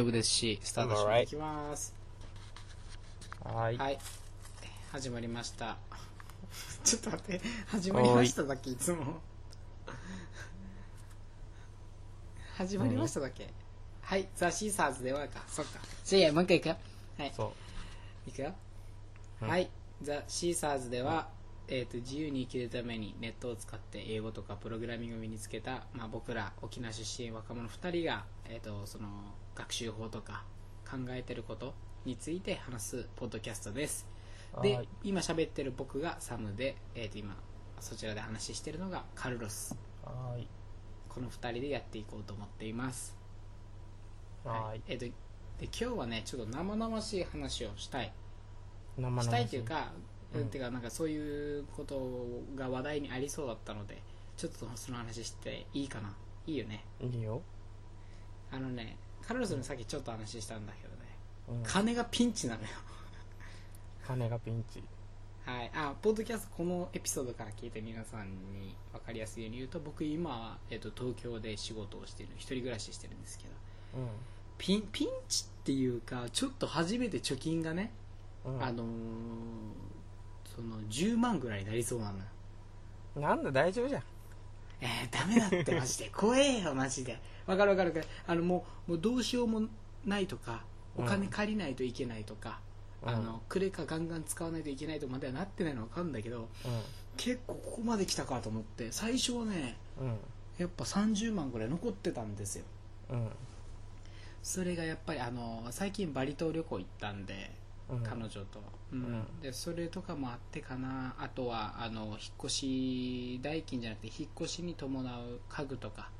丈夫ですし、スタートして.いきます。はーい。はい。始まりました。ちょっと待って、始まりましただっけ、いつも。始まりましただっけはい、ザ・シーサーズではか。そっか。じゃあもう一回いくよ。はい。そいくよ。うんはい。ザ・シーサーズでは、えー、と自由に生きるためにネットを使って英語とかプログラミングを身につけた、まあ、僕ら沖縄出身若者2人が、えー、とその学習法とか考えてることについて話すポッドキャストです。で今喋ってる僕がサムで、えー、と今そちらで話してるのがカルロス。う。はーい。この2人でやっていこうと思っています。はーい。えー、とで今日はねちょっと生々しい話をしたい。生々したいというか、うん。てかなんかそういうことが話題にありそうだったのでちょっとその話していいかな。いいよね。いいよ。あのねカルロスにさっきちょっと話したんだけどねうん。金がピンチなのよ金がピンチ。はいあポッドキャストこのエピソードから聞いて皆さんに分かりやすいように言うと僕今は、えっと東京で仕事をしている一人暮らししてるんですけどピンピンチっていうかちょっと初めて貯金がね、うん。うん。あのーその10万ぐらいになりそうなのよなんだ、大丈夫じゃん。えー、ダメだってマジで怖えよマジでわかるわかるわかるあのもうもうどうしようもないとかお金借りないといけないとか、うんあのクレカガンガン使わないといけないとまではなってないのは分かるんだけど結構ここまで来たかと思って最初はねうん。うん。やっぱ30万ぐらい残ってたんですようん。それがやっぱりあの最近バリ島旅行行ったんでうん。彼女と、うんうんでそれとかもあってかなあとはあの引っ越し代金じゃなくて引っ越しに伴う家具とか、うん。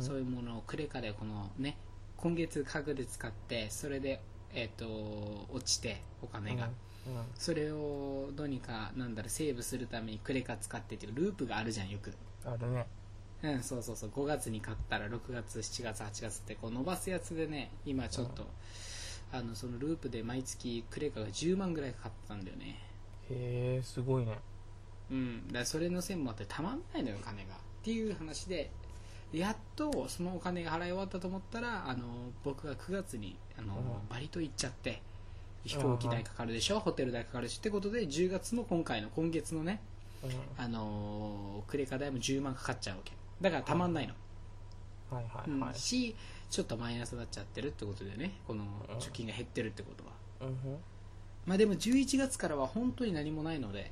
そういうものをクレカでこのね今月家具で使ってそれで、えっと落ちてお金が、うん。それをどうにかなんだろうセーブするためにクレカ使ってっていうループがあるじゃんよくうん。あるね。うんそうそうそう5月に買ったら6月7月8月ってこう伸ばすやつでね今ちょっと、あのそのループで毎月クレカが10万ぐらいかかってたんだよねへえ、すごいね。うんだそれの線もあってたまんないのよ金がっていう話でやっとそのお金が払い終わったと思ったらあの僕が9月にあの、うん。バリ島行っちゃって飛行機代かかるでしょ、ホテル代かかるしってことで10月の今回の今月のねうん。あのクレカ代も10万かかっちゃうわけ。だからたまんないの、はいはいうん。はい。しちょっとマイナスになっちゃってるってことでねこのうん。貯金が減ってるってことは、うん。まあでも11月からは本当に何もないので。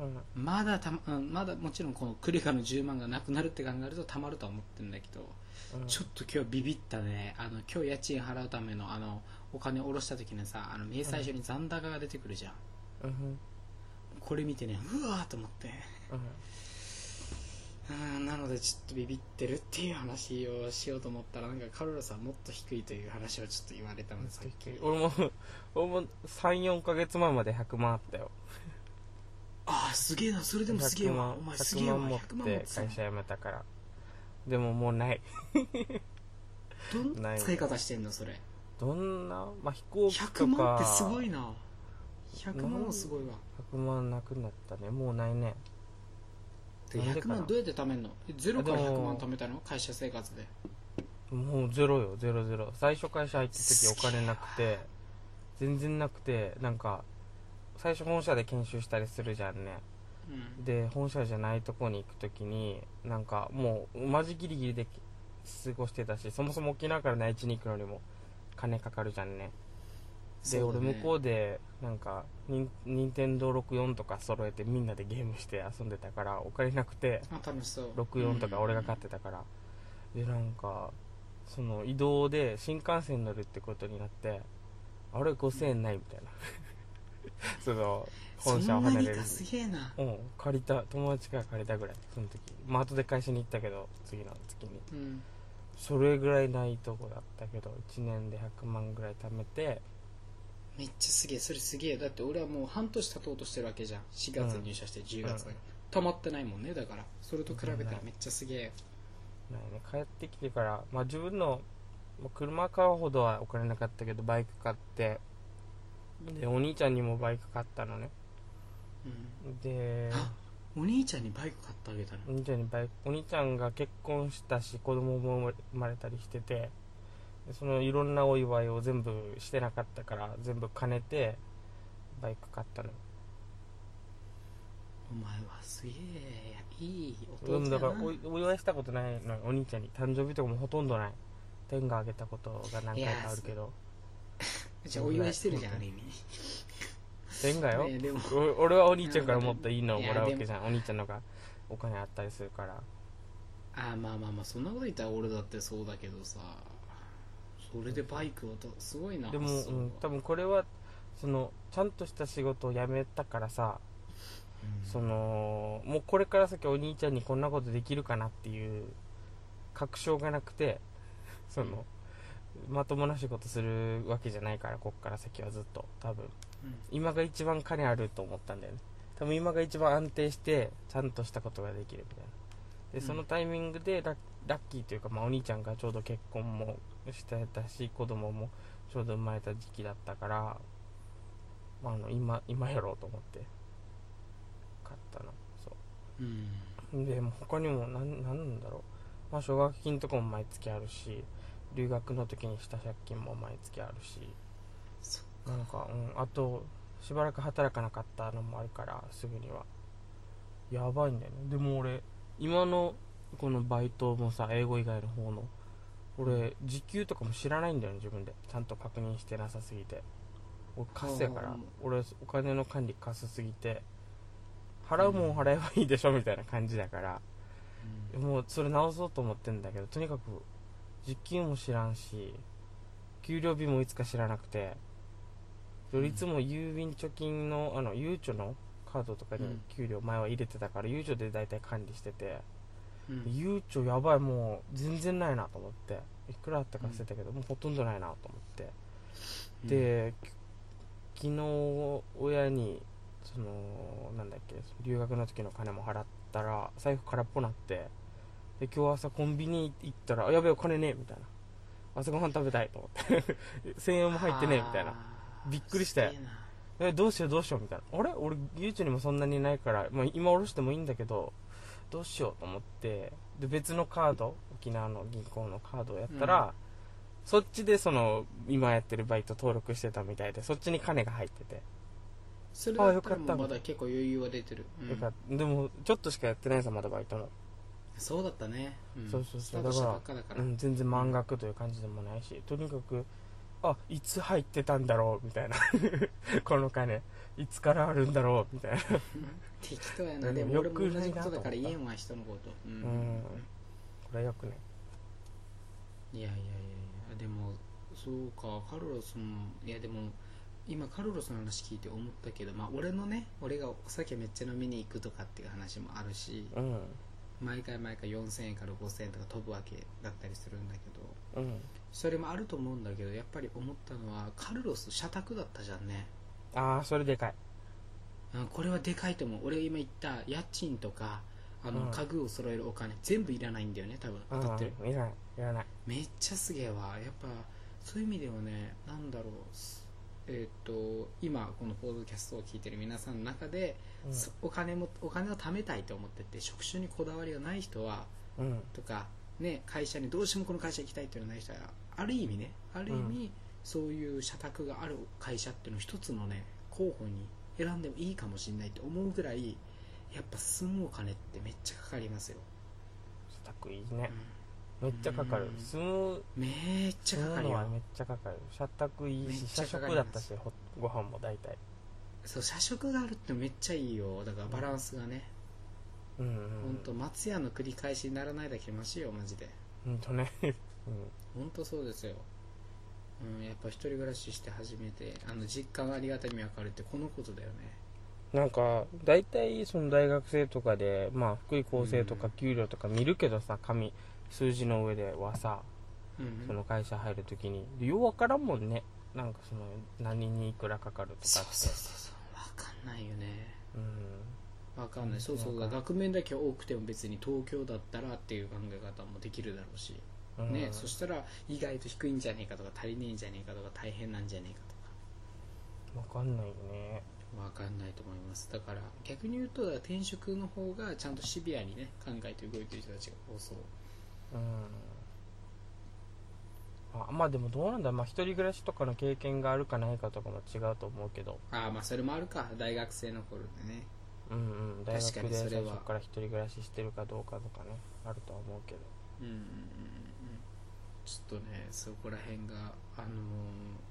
うん。まだたま、うん、まだもちろんこのクレカの10万がなくなるって考えるとたまるとは思ってるんだけど、うんちょっと今日ビビったねあの今日家賃払うためのあのお金を下ろした時にさあの明細書に残高が出てくるじゃん、うん。これ見てねうわーと思ってうん。うんなのでちょっとビビってるっていう話をしようと思ったらなんかカルロスはもっと低いという話をちょっと言われたので俺も、俺も3、4ヶ月前まで100万あったよ。ああすげえな。それでもすげえわ。100お前すげえわ。100万持っ100万持って会社辞めたから。でももうない。どんな使い方してんのそれ？どんな、まあ、飛行機とか。100万ってすごいな。100万もすごいわ。100万なくなったね。もうないね。で100なんでかな。万どうやって貯めんの？えゼロから100でも。万貯めたの？会社生活で。もうゼロよ、ゼロゼロ。最初会社入った時お金なくて、全然なくて、なんか、最初本社で研修したりするじゃんね。うん。で、本社じゃないとこに行く時に、なんかもう、マジギリギリで過ごしてたし、そもそも沖縄から内地に行くのにも金かかるじゃんね。で、俺向こうで、なんか、ニン任天堂64とか揃えてみんなでゲームして遊んでたから、お金なくて、あ楽しそう。64とか俺が買ってたから、でなんかその移動で新幹線乗るってことになってあれ5000円ないみたいな その本社を離れるすげえな。うん借りた友達から借りたぐらいその時。まあ後で会社に行ったけど次の月に。うん。それぐらいないとこだったけど1年で100万ぐらい貯めて。めっちゃすげえそれすげえ。だって俺はもう半年経とうとしてるわけじゃん。4月に入社して10月だから、溜まってないもんねだから。それと比べたらめっちゃすげえ。ないね。帰ってきてから、まあ、自分のまあ車買うほどはお金なかったけどバイク買ってでお兄ちゃんにもバイク買ったのね。うん。であお兄ちゃんにバイク買ってあげたの？お兄ちゃんにバイクお兄ちゃんが結婚したし子供も生まれたりしててでそのいろんなお祝いを全部してなかったから全部兼ねてバイク買ったのお前はすげえいい弟だからおお祝いしたことないのよお兄ちゃんに。誕生日とかもほとんどない。天があげたことが何回かあるけどじゃあお祝いしてるじゃんある意味。天がよ。ねでも。お俺はお兄ちゃんからもっといいのをもらうわけじゃんお兄ちゃんのが。お金あったりするから。あまあまあまあそんなこと言ったら俺だってそうだけどさ。それでバイクをとすごいなでも、うん、多分これはそのちゃんとした仕事を辞めたからさうん。そのもうこれから先お兄ちゃんにこんなことできるかなっていう確証がなくてそのまともな仕事するわけじゃないからこっから先はずっと。多分。うん。今が一番金あると思ったんだよね。多分今が一番安定してちゃんとしたことができるみたいな。でうん。そのタイミングでラッキーというか、まあ、お兄ちゃんがちょうど結婚もしてたし子供もちょうど生まれた時期だったから、まあ、あの今今やろうと思って。買ったの。そう。ん。うでもう他にもなんなんなんだろう、まあ、奨学金とかも毎月あるし留学の時にした借金も毎月あるし。そなんか、うん、あとしばらく働かなかったのもあるからすぐには。やばいんだよね。でも俺今のこのバイトもさ英語以外の方の俺時給とかも知らないんだよね自分で。ちゃんと確認してなさすぎて。俺カスやからうん俺お金の管理カスすぎて払うもん払えばいいでしょみたいな感じだから、うん。もうそれ直そうと思ってんだけどとにかく時給も知らんし給料日もいつか知らなくてうんいつも郵便貯金のあのゆうちょのカードとかにうん。給料前は入れてたからゆうちょで大体管理しててうん。ゆうちょやばいもう全然ないなと思っていくらあったか忘れたけど、もうほとんどないなと思って。で、き昨日親にそのなんだっけ留学の時の金も払ったら財布空っぽなってで今日朝コンビニ行ったらあやべえお金ねえみたいな。朝ごはん食べたいと思って。1000円も入ってねえみたいな。びっくりしたよ。すげえどうしようどうしようみたいな。あれ？俺ゆうちょにもそんなにないから、まあ、今下ろしてもいいんだけどどうしようと思ってで別のカード沖縄の銀行のカードをやったら、そっちでその今やってるバイト登録してたみたいでそっちに金が入ってて、それだったらあよかった。もうまだ結構余裕は出てる、うん。よかった。でもちょっとしかやってないさまだバイトの、そうだったね、ん。そうそうそう。だから、うん、全然満額という感じでもないしとにかくあいつ入ってたんだろうみたいな。この金いつからあるんだろうみたいな。適当やな。うん。でも俺も同じことだから言えんわ人のこと。うん、うん。これはよくねいやいやいやいや。でもそうかカルロスもいやでも今カルロスの話聞いて思ったけどまあ俺のね俺がお酒めっちゃ飲みに行くとかっていう話もあるしうん毎回毎回4000円から5000円とか飛ぶわけだったりするんだけどうん。それもあると思うんだけどやっぱり思ったのはカルロス社宅だったじゃんね。ああそれでかい。うんこれはでかいと思う。俺今言った家賃とかあの、うん。家具を揃えるお金全部いらないんだよね多分。当たってる。うんいらないいらない。めっちゃすげえわ。やっぱそういう意味ではねなんだろう。すえっ、と今このポードキャストを聞いてる皆さんの中で、うん。そお金もお金を貯めたいと思ってて職種にこだわりがない人はうん。とか、ね、会社にどうしてもこの会社行きたいっていうのがない人はある意味ねある意味、そういう社宅がある会社っていうのを一つのね候補に選んでもいいかもしれないって思うぐらいやっぱ住むお金ってめっちゃかかりますよ、社宅いいねめっちゃかかる。うん。住むめっちゃ住かかるよ。めっちゃかかる。社宅いいし社食だったしほご飯も大体。そう社食があるってめっちゃいいよ。だからバランスがね、うんうん。ほんと松屋の繰り返しにならないだけマシよマジで。ほんとね。うん。ほんとそうですよ、うん、やっぱ一人暮らしして初めてあの実感がありがたみ分かるってこのことだよね。なんか大体その大学生とかでまあ福井厚生とか給料とか見るけどさ紙数字の上ではさうん。その会社入るときにようわからんもんね。なんかその何にいくらかかるとかって。そうそうそう。分かんないよね。うん。分かんない。そうそう。額面だけ多くても別に東京だったらっていう考え方もできるだろうし、うん。ね。そしたら意外と低いんじゃねえかとか足りねえんじゃねえかとか。大変なんじゃねえかとかわかんないよね。分かんないと思います。だから逆に言うと転職の方がちゃんとシビアにね考えて動いてる人たちが多そううん。あまあでもどうなんだまあ一人暮らしとかの経験があるかないかとかも違うと思うけど。ああまあそれもあるか。大学生の頃でね。うんうん。大学でにそれは最初から一人暮らししてるかどうかとかね。あるとは思うけど。うんうんうんうん。ちょっとねそこら辺があのー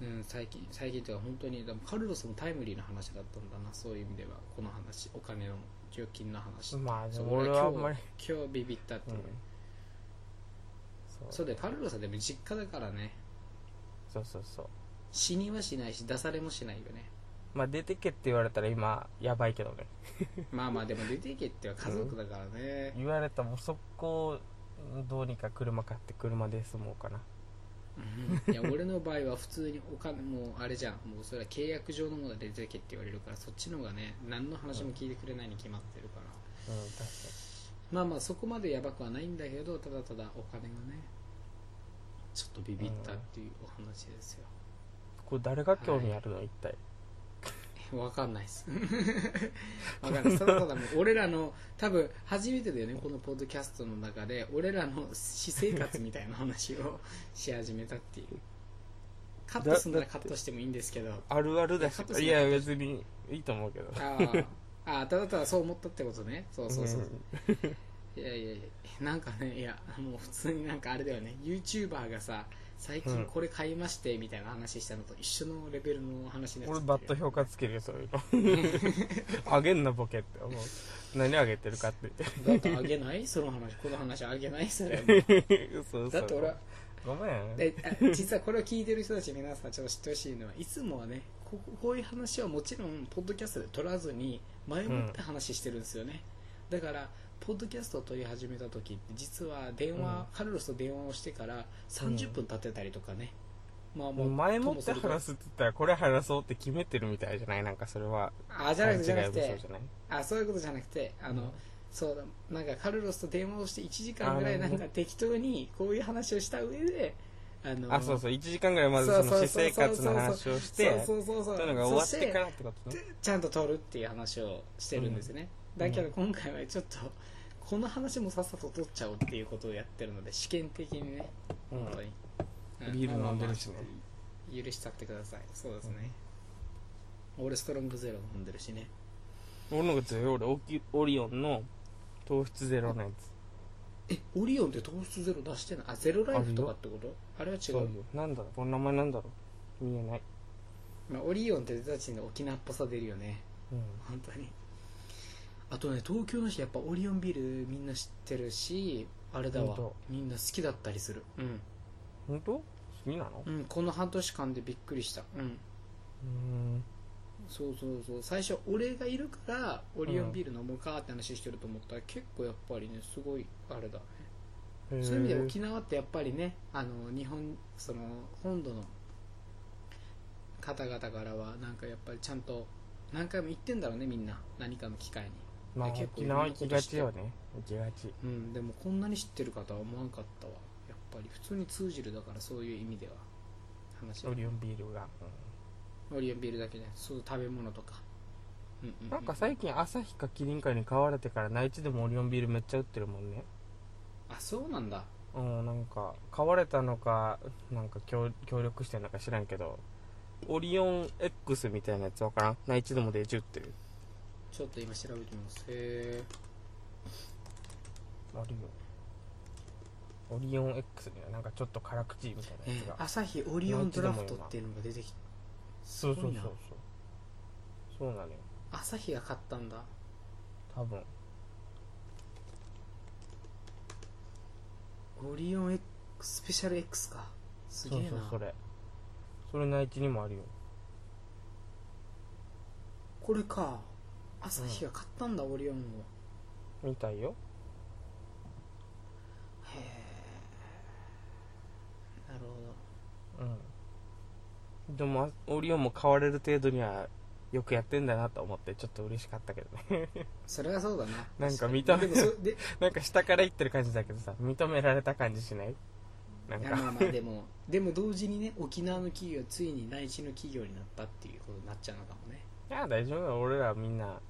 うん最近最近というか本当にでもカルロスもタイムリーな話だったんだなそういう意味では。この話お金の預金の話。まあでも俺はあんまり。今日ビビったっていう、うん。そう。そうでカルロスはでも実家だからね。そうそうそう。死にはしないし出されもしないよね。まあ出てけって言われたら今やばいけどね。まあまあでも出ていけっては家族だからね、言われたらもう速攻どうにか車買って車で住もうかなうん。いや俺の場合は普通にお金もうあれじゃんもうそれは契約上のもので出てけって言われるからそっちの方がね何の話も聞いてくれないに決まってるから、うん。確かまあまあそこまでやばくはないんだけどただただお金がねちょっとビビったっていうお話ですよ、にこれ誰が興味あるの、一体？わかんないです。わかんない。ただただもう俺らの多分初めてだよねこのポッドキャストの中で俺らの私生活みたいな話を し始めたっていう。カットするならカットしてもいいんですけど。あるあるだしいや別にいいと思うけど。あーあーただただそう思ったってことね。そうそうそう、いやいやいやなんかねいやもう普通になんかあれだよね。YouTuber がさ最近これ買いましてみたいな話したのと一緒のレベルの話になっちゃって。俺バット評価つけるよそういうの。あげんなボケって思う。何あげてるかって。だってあげない？その話。この話あげない？それ。そうだって俺はごめん。であ実はこれを聞いてる人たち皆さんちょっと知ってほしいのはいつもはねここういう話はもちろんポッドキャストで取らずに前もって話してるんですよね、だからポッドキャストを撮り始めた時って実は電話、カルロスと電話をしてから30分経ってたりとかね、まあもう前もって話すって言ったらこれ話そうって決めてるみたいじゃない？なんかそれはあじゃなくてじゃなくて勘違い武装じゃない？あそういうことじゃなくてあの、うん。そうだなんかカルロスと電話をして1時間ぐらいあなんか適当にこういう話をした上であのあそうそう1時間ぐらいまずその私生活の話をしてそうそうそうそう。のが終わってからってこと？ねでちゃんと撮るっていう話をしてるんですよね、だけど今回はちょっとこの話もさっさと撮っちゃおうっていうことをやってるので試験的にね。うん。本当に、うビール飲んでるしね許しちゃってください。そうですね、俺ストロングゼロ飲んでるしね。俺のが強い俺オキオリオンの糖質ゼロのやえオリオンって糖質ゼロ出してない？あゼロライフとかってこと？あれは違うう。よなんだろう？この名前なんだろう？見えない。まあ、オリオンって出たちに沖縄っぽさ出るよね。うん。本当にあとね東京の人やっぱオリオンビールみんな知ってるしあれだわ。みんな好きだったりする。うん、本当？好きなの？うん、この半年間でびっくりした。うん。うん。そうそうそう。最初俺がいるからオリオンビール飲もうかって話してると思ったら、結構やっぱりねすごいあれだ。ねへー。そういう意味で沖縄ってやっぱりねあの日本その本土の方々からはなんかやっぱりちゃんと何回も言ってんだろうねみんな。何かの機会にまあ結構沖縄行きがちよね。行きがち。うんでもこんなに知ってる方は思わんかったわ。やっぱり普通に通じるだからそういう意味では。話オリオンビールが、オリオンビールだけでそう食べ物とか。うんうん、うん、なんか最近朝日かキリンかに買われてから内地でもオリオンビールめっちゃ売ってるもんね。あそうなんだ。うんなんか買われたのかなんか協協力してんのか知らんけどオリオン X みたいなやつわからん？内地でもデジ売ってるちょっと今調べてみます。へえあるよオリオン X にはなんかちょっと辛口みたいなやつが、朝日オリオンドラフトっていうのが出てきてそうそうそうそう。すごいなそうなのよ。朝日が買ったんだ。多分。オリオン X スペシャル X か。すげそうえな。そうそれ。それ内地にもあるよ。これか朝日が買ったんだ、オリオンを。みたいよ。へえ。なるほど。うん。でもオリオンも買われる程度にはよくやってんだなと思ってちょっと嬉しかったけどね。それはそうだな。なんか見た目で なんか下から言ってる感じだけどさ認められた感じしない？なんか。まあまあ でもでも同時にね沖縄の企業はついに内地の企業になったっていうことになっちゃうのかもね。いや大丈夫だ俺らみんなお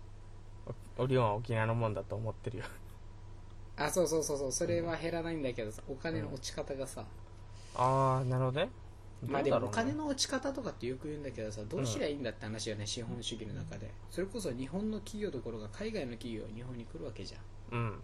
オリオンは沖縄のもんだと思ってるよ。あそうそうそうそう。それは減らないんだけどさお金の落ち方がさ、ああなるほどね。まあでもお金の落ち方とかってよく言うんだけどさどうすりゃいいんだって話よね、資本主義の中で。それこそ日本の企業どころか海外の企業は日本に来るわけじゃん。うん。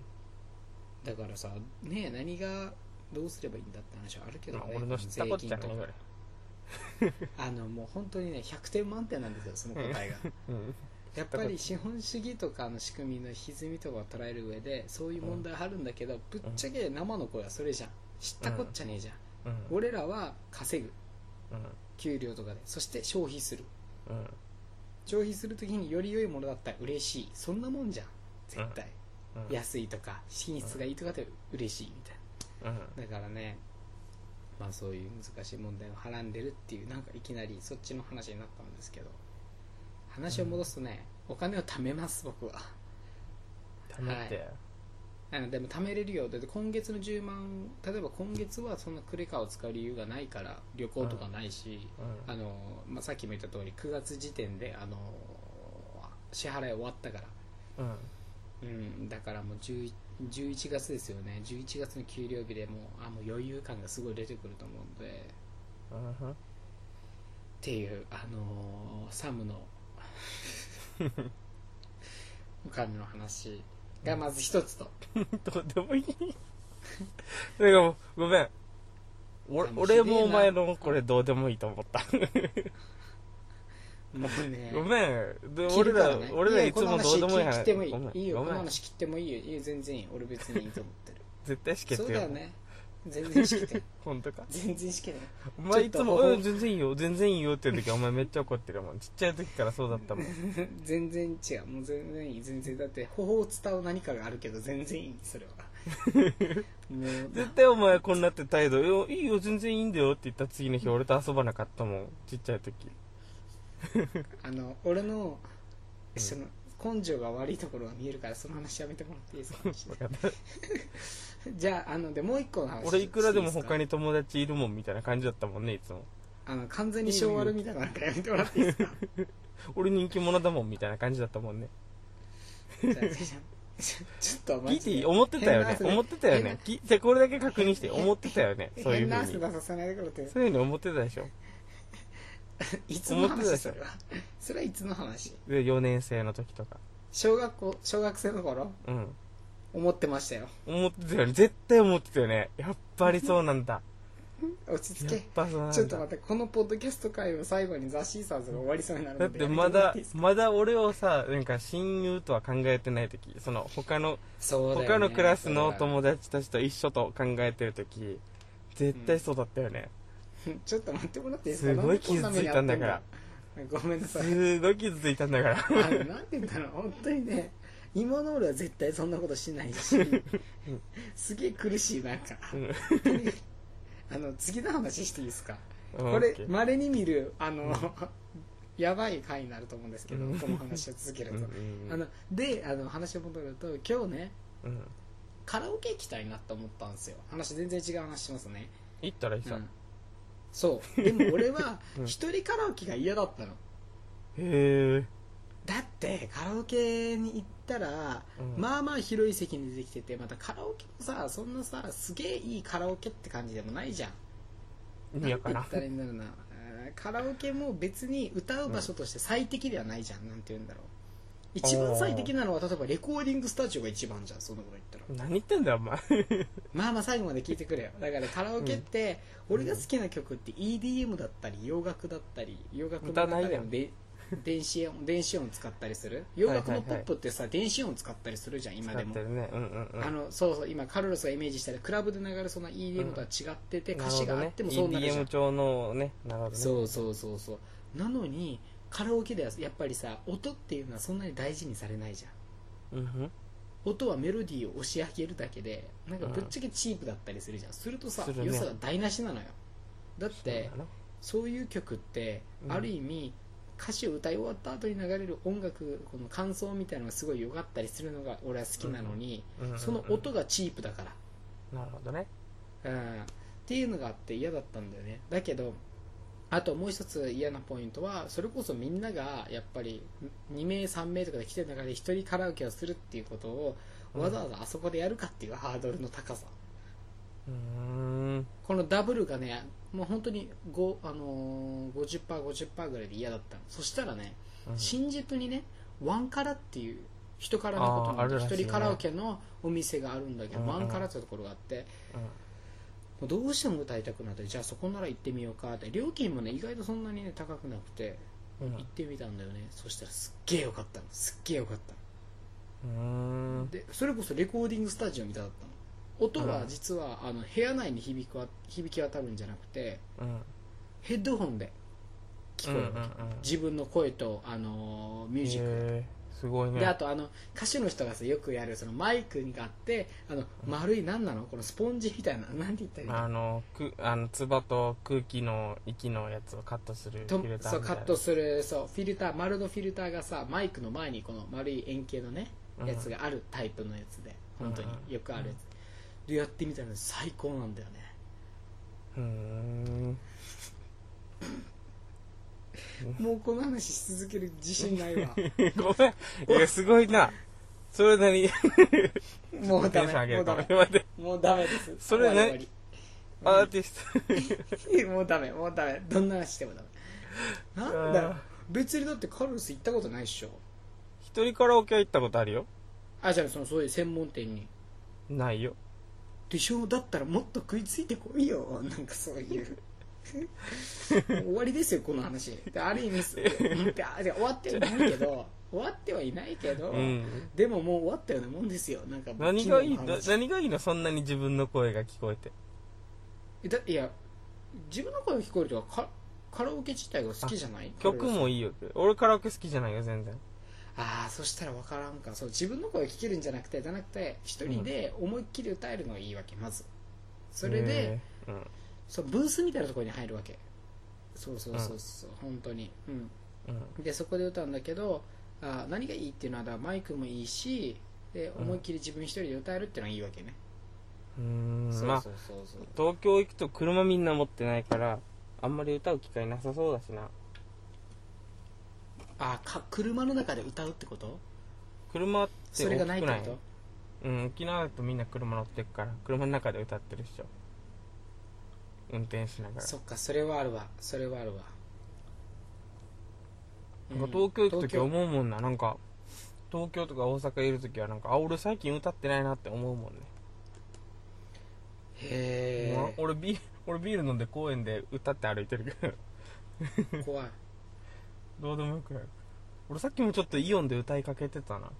だからさねえ何がどうすればいいんだって話はあるけどねまあ俺の知ったこっちゃない あのもう本当にね100点満点なんですよその答えが。うんやっぱり資本主義とかの仕組みの歪みとかを捉える上でそういう問題あるんだけど、ぶっちゃけ生の声はそれじゃん。知ったこっちゃねえじゃん、うん。俺らは稼ぐ。うん。給料とかで。そして消費する。うん。消費するときにより良いものだったら嬉しい。そんなもんじゃん。絶対、うん。安いとか品質がいいとかで嬉しいみたいうん。なだからねまあそういう難しい問題をはらんでるっていうなんかいきなりそっちの話になったんですけど話を戻すとね、お金を貯めます僕は。貯めて。あのでも貯めれるよ。だって今月の10万例えば今月はそんなクレカを使う理由がないから旅行とかないし、うん。あのまあ、さっきも言った通り9月時点であの支払い終わったから。うん。うん、だからもう10 11月ですよね。11月の給料日でもうあもう余裕感がすごい出てくると思うんで。うん。っていうあのーサムのお金の話がまず一つと、どうでもいい。だからもうごめん。俺もお前のこれどうでもいいと思った。もうねごめん。で切俺らるからね。俺らいつもどうでもいい切ってもいい。よ。この話切ってもいいよ。いいよ。全然いい俺別にいいと思ってる。絶対しけてよ。そうだよね全然しけてる 本当か？全然しけてるお前いつも「ちょっとうん全然いいよ。全然いいよ」って言う時お前めっちゃ怒ってるもん。ちっちゃい時からそうだったもん。全然違う。もう全然いい。全然だって頬を伝う何かがあるけど全然いい。それは。絶対お前こんなって態度。よ「いいよ全然いいんだよ」って言った次の日俺と遊ばなかったもん。ちっちゃい時。あの俺のうん。その根性が悪いところが見えるからその話やめてもらっていいですか？分かった じゃああのでもう一個の話俺いくらでも他に友達いるもんみたいな感じだったもんねいつも。あの完全に性悪みたいななんかやめてもらっていいですか？俺人気者だもんみたいな感じだったもんね。じゃあじゃあちょっとマジで聞いて思ってたよね。思ってたよね。聞いてこれだけ確認して思ってたよね。そういうふうに。汗出させないでくれてそういうふうに思ってたでしょ。いつの話？それは。それはいつの話？で4年生の時とか。小学校小学生の頃？うん思ってましたよ。思ってたよね。絶対思ってたよね。やっぱりそうなんだ。落ち着やっけぱそうなんだ。ちょっと待ってこのポッドキャスト会を最後にザ・シーサーズが終わりそうになるだってまだまだ俺をさなんか親友とは考えてない時その他のそうだよね他のクラスの友達たちと一緒と考えてる時絶対そうだったよね、ちょっと待ってもらっていいですか？すごい傷ついたんだから。ごめんなさい。すごい傷ついたんだから。なんて言ったの？本当にね今の俺は絶対そんなことしないし。すげえ苦しいなんか。うん。あの次の話していいですか？うんこれまれに見るあのやばい回になると思うんですけどうん。この話を続けると。あのであの話を戻ると今日ねうん。カラオケ行きたいなと思ったんですよ。話全然違う話しますね。行ったらいいさ、うん。そう。でも俺は うん。一人カラオケが嫌だったの。へえだってカラオケに行ったら、うん。まあまあ広い席に出てきててまたカラオケもさそんなさすげえいいカラオケって感じでもないじゃん。意味わからんなんて言ったらいいんだろうな。カラオケも別に歌う場所として最適ではないじゃん、なんて言うんだろう。一番最適なのは例えばレコーディングスタジオが一番じゃんそんなこと言ったら。何言ってんだよお前。まあまあ最後まで聞いてくれよ。だからカラオケって、俺が好きな曲って EDM だったり洋楽だったり洋楽の中でもで 電子音電子音使ったりする？洋楽のポップってさ、電子音使ったりするじゃん今でも。ね。うんうんうん。あのそうそう今カルロスがイメージしたらクラブで流れそうな EDM とは違ってて、な歌詞があってもそうなるじゃん、EDM 調のねなるほどね。そうそうそうそう。なのにカラオケではやっぱりさ音っていうのはそんなに大事にされないじゃん。うん音はメロディーを押し上げるだけでなんかぶっちゃけチープだったりするじゃん、するとさね。良さが台無しなのよ。だってそういう曲って、うん。ある意味歌詞を歌い終わった後に流れる音楽この感想みたいなのがすごい良かったりするのが俺は好きなのに、うんうんうんその音がチープだから、なるほどね。うん、っていうのがあって嫌だったんだよね。だけどあともう一つ嫌なポイントはそれこそみんながやっぱり2名3名とかで来てる中で1人カラオケをするっていうことをわざわざあそこでやるかっていうハードルの高さ、うんこのダブルがねもう本当に5、あのー、50%50% ぐらいで嫌だったの。そしたらね、うん。新宿にねワンカラっていう人からのことね。一人カラオケのお店があるんだけど、うんうん。ワンカラってところがあってうん。もうどうしても歌いたくなってじゃあそこなら行ってみようかって。料金もね意外とそんなにね高くなくてうん。行ってみたんだよね、そしたらすっげえよかったの。すっげえよかったでそれこそレコーディングスタジオみたいだったの音は実は、あの部屋内に響くわ響き渡るんじゃなくてうん。ヘッドホンで聞こえる自分の声と、あのーミュージック。すごいね。であとあの歌手の人がさよくやるそのマイクがあってあの丸い何なの？このスポンジみたいな 何て言ったらいいの？あのくあの唾と空気の息のやつをカットするフとィルターそうカットするそうフィルター丸のフィルターがさマイクの前にこの丸い円形のねうん。やつがあるタイプのやつで本当にうん。よくあるやつでやってみたら最高なんだよね。うーん。もうこの話し続ける自信ないわ。ごめん。いやすごいな。それなりに。もうダメ。もうダメ。もうダメです。それね終わりアーティス終わりもうダメ。もうダメ。どんな話してもダメ。なんだよあー。別にだってカルロス行ったことないっしょ。一人カラオケは行ったことあるよ。あじゃあそのそういう専門店に。ないよでしょ？だったらもっと食いついてこいよ。なんかそういう。終わりですよこの話。である意味終わってはいないけど。終わってはいないけど、うん。でももう終わったようなもんですよ。なんか何がいいの？話。何がいいの？そんなに自分の声が聞こえて。えだいや自分の声が聞こえるとかカカラオケ自体が好きじゃない？曲もいいいよ。俺カラオケ好きじゃないよ全然ああそしたら分からんか。そう自分の声が聞けるんじゃなくてじゃなくて一人で思いっきり歌えるのがいいわけまず。それで、うん。そうブースみたいなところに入るわけ。そうそうそうそう、本当に。うん。うん。でそこで歌うんだけどあ何がいいっていうのはマイクもいいしでうん。思いっきり自分一人で歌えるっていうのがいいわけね、うーん。まあそうそうそう。そう東京行くと車みんな持ってないからあんまり歌う機会なさそうだしなあか車の中で歌うってこと？車ってそれがないってこと？うん沖縄だとみんな車乗ってくから車の中で歌ってるっしょ。運転しながら。そっかそれはあるわ。それはあるわ、なんか東京行く時思うもんな。なんか東京とか大阪いる時はなんかあ俺最近歌ってないなって思うもんね、へもう俺ビ俺ビール飲んで公園で歌って歩いてるけど。え怖いどうでもよくない俺さっきもちょっとイオンで歌いかけてたな。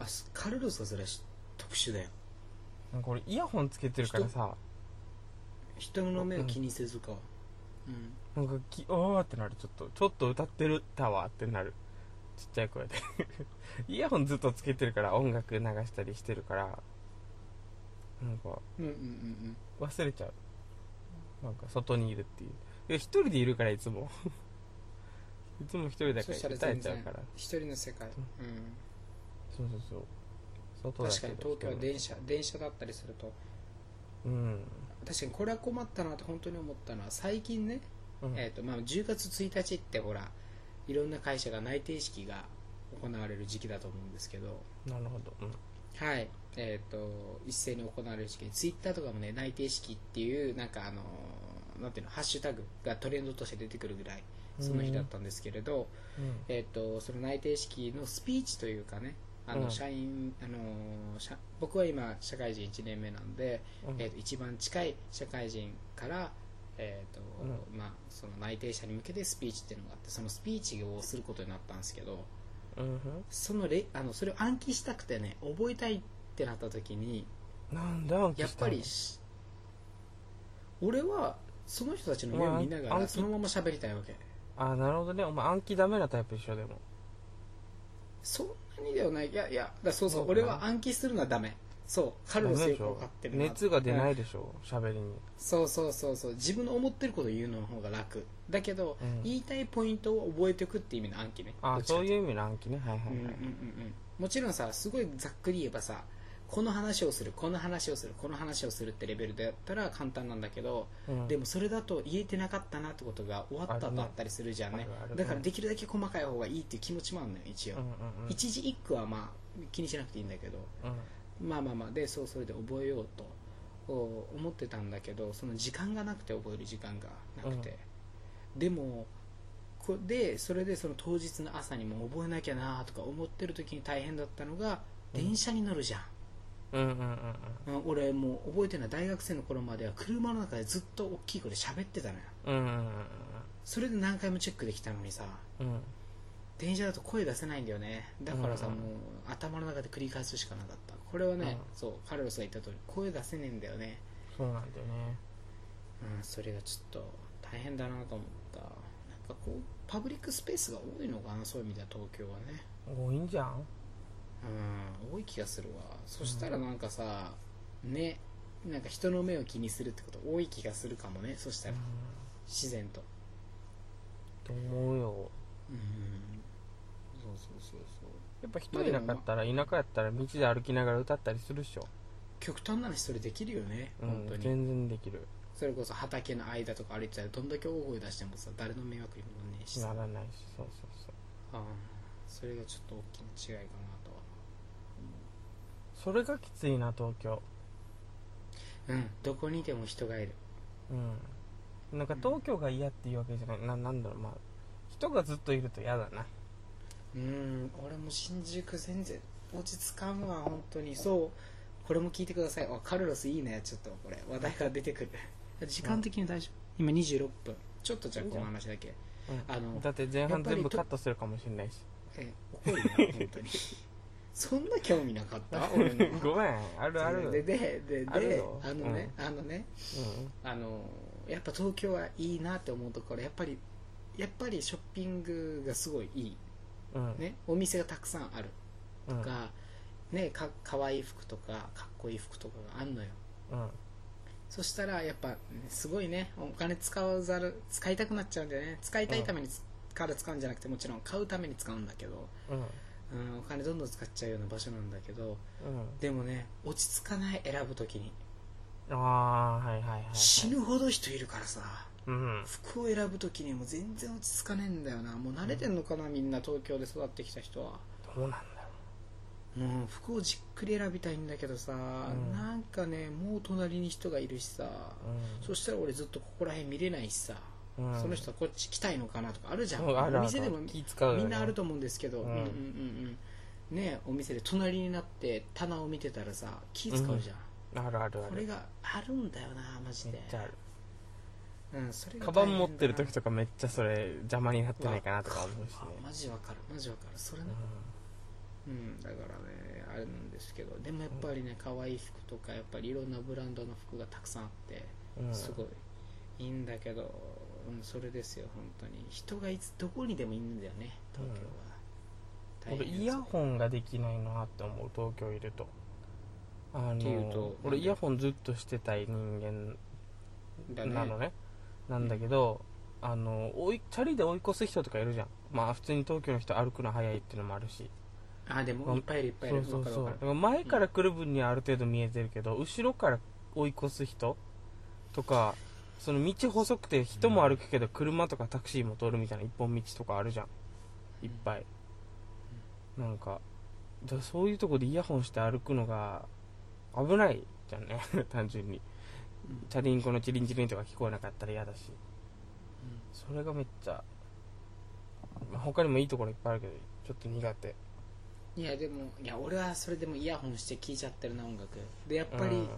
あすカルロスはそれはし特殊だよ。なんか俺イヤホンつけてるからさ。人の目を気にせずか。うん。なんかきおーってなる。ちょっとちょっと歌ってるたわってなる。ちっちゃい声で。イヤホンずっとつけてるから音楽流したりしてるから。なんかうんうんうん。忘れちゃう。なんか外にいるっていう。いや一人でいるからいつも いつも一人だから歌えちゃうから。一人の世界。う。ん。そうそうそう。外だ確かに東京はで電車電車だったりすると。うん、確かにこれは困ったなって本当に思ったのは最近ね、うん。えーとまあ、10月1日ってほらいろんな会社が内定式が行われる時期だと思うんですけど。なるほど、うん。はい。えー、と一斉に行われる時期にツイッターとかもね内定式っていうなんかあのなんていうのハッシュタグがトレンドとして出てくるぐらいその日だったんですけれど、えー、とその内定式のスピーチというかねあのうん。社員、あの社僕は今社会人1年目なんで、うん。えー、と一番近い社会人から、えーとまあ、その内定者に向けてスピーチっていうのがあってそのスピーチをすることになったんですけどうんうん。そのレあのそれを暗記したくてね覚えたいってなった時になんで暗記やっぱりし俺はその人たちの目を見ながらそのまま喋りたいわけあなるほどね。お前暗記ダメなタイプ一緒でも。そんなにではない。いやいやだそうそうそうか。俺は暗記するのはダメ。そうカルロスよく分かってるな熱が出なうんいでしょ喋りに。そうそうそうそう。自分の思ってることを言うのの方が楽。だけど、うん。言いたいポイントを覚えておくっていう意味の暗記ねあどっちかってそういう意味の暗記ねはいはいはい、うんうんうんうんもちろんさすごいざっくり言えばさこの話をするこの話をするこの話をするってレベルでやったら簡単なんだけど、うん。でもそれだと言えてなかったなってことが終わったあるね後あったりするじゃんね。あるある。だからできるだけ細かい方がいいっていう気持ちもあるのよ一応、うんうんうん。一字一句はまあ気にしなくていいんだけど。まあまあまあでそうそれで覚えようと思ってたんだけどその時間がなくて覚える時間がなくて、でもこでそれでその当日の朝にも覚えなきゃなとか思ってる時に大変だったのがうん。電車に乗るじゃん、うんうんうんうん。俺もう覚えてない。大学生の頃までは車の中でずっと大きい声で喋ってたのよ。うんうんうんそれで何回もチェックできたのにさ。うん。うん電車だと声出せないんだよね。だからさ、うんうんもう頭の中で繰り返すしかなかった。これはね、うん。そうカルロスが言った通り声出せねえんだよね。そうなんだよね。うんそれがちょっと大変だなと思った。なんかこうパブリックスペースが多いのかなそういう意味では東京はね。多いんじゃんうん。多い気がするわ。そしたらなんかさねなんか人の目を気にするってこと多い気がするかもね。そしたら。自然と。と思うよ。うんそうそうそうそう。やっぱ人いなかったら田舎やったら道で歩きながら歌ったりするっしょ。極端な話それできるよね。うん本当に、全然できる。それこそ畑の間とか歩いてたらどんだけ大声出してもさ誰の迷惑にもなんねえしさ。ならないし。そうそうそう。ああそれがちょっと大きな違いかなそれがきついな東京。うんどこにいても人がいる。うん。なんか東京が嫌っていうわけじゃない。ななんだろうまあ人がずっといると嫌だな。うん俺も新宿全然落ち着かんわ本当に。そうこれも聞いてください。あカルロスいいねちょっとこれ。話題が出てくる。時間的に大丈夫？今26分。ちょっとじゃあこの話だけ。うん。あのだって前半全部カットするかもしれないし。え怒るよ本当にそんな興味なかった？俺の。ごめんあるある。ででででよ。あのね、あのねあのやっぱ東京はいいなって思うところやっぱりやっぱりショッピングがすごいいい、うん。うんね、お店がたくさんある。うん。とか、ねかかわいい服とかかっこいい服とかがあんのよ。うん。そしたらやっぱねすごいねお金使わざる使いたくなっちゃうんだよね。使いたいためにつから使うんじゃなくてもちろん買うために使うんだけど、うんうん、お金どんどん使っちゃうような場所なんだけどうん。でもね落ち着かない選ぶときに。ああはいはいはいはい。死ぬほど人いるからさ。うん。服を選ぶときにも全然落ち着かねえんだよな。もう慣れてんのかなみんな東京で育ってきた人は。どうなんだろもう服をじっくり選びたいんだけどさ、ん。なんかねもう隣に人がいるしさ、うそしたら俺ずっとここら辺見れないしさ、うんその人はこっち来たいのかなとかあるじゃん、お店でもみんなあると思うんですけど、ううんん、うんうんうん。ねお店で隣になって棚を見てたらさ気使うじゃん、あるあるある。これがあるんだよなマジで。うん、それがカバン持ってる時とかめっちゃそれ邪魔になってないかなとか思うしね。あマジわかる。マジわかる。それね。うん。だからねあれなんですけど。でもやっぱりね可愛い服とかやっぱりいろんなブランドの服がたくさんあってすごい。いいんだけど、うん、それですよ本当に。人がいつどこにでもいいんだよね東京は、俺イヤホンができないなって思う東京いると。あのと俺イヤホンずっとしてたい人間なのね。なんだけど、あの追いチャリで追い越す人とかいるじゃん。まあ普通に東京の人歩くの早いっていうのもあるし。あでもいっぱいいるいっぱいいる。そうそうそう。前から来る分にはある程度見えてるけど、後ろから追い越す人とかその道細くて人も歩くけど車とかタクシーも通るみたいな一本道とかあるじゃん。いっぱい、なんかだそういうとこでイヤホンして歩くのが危ないじゃんね。単純に。うんチャリンコのチリンチリンとか聞こえなかったら嫌だし。それがめっちゃ、まあ他にもいいところいっぱいあるけどちょっと苦手。いやでもいや俺はそれでもイヤホンして聴いちゃってるな音楽。でやっぱり、うん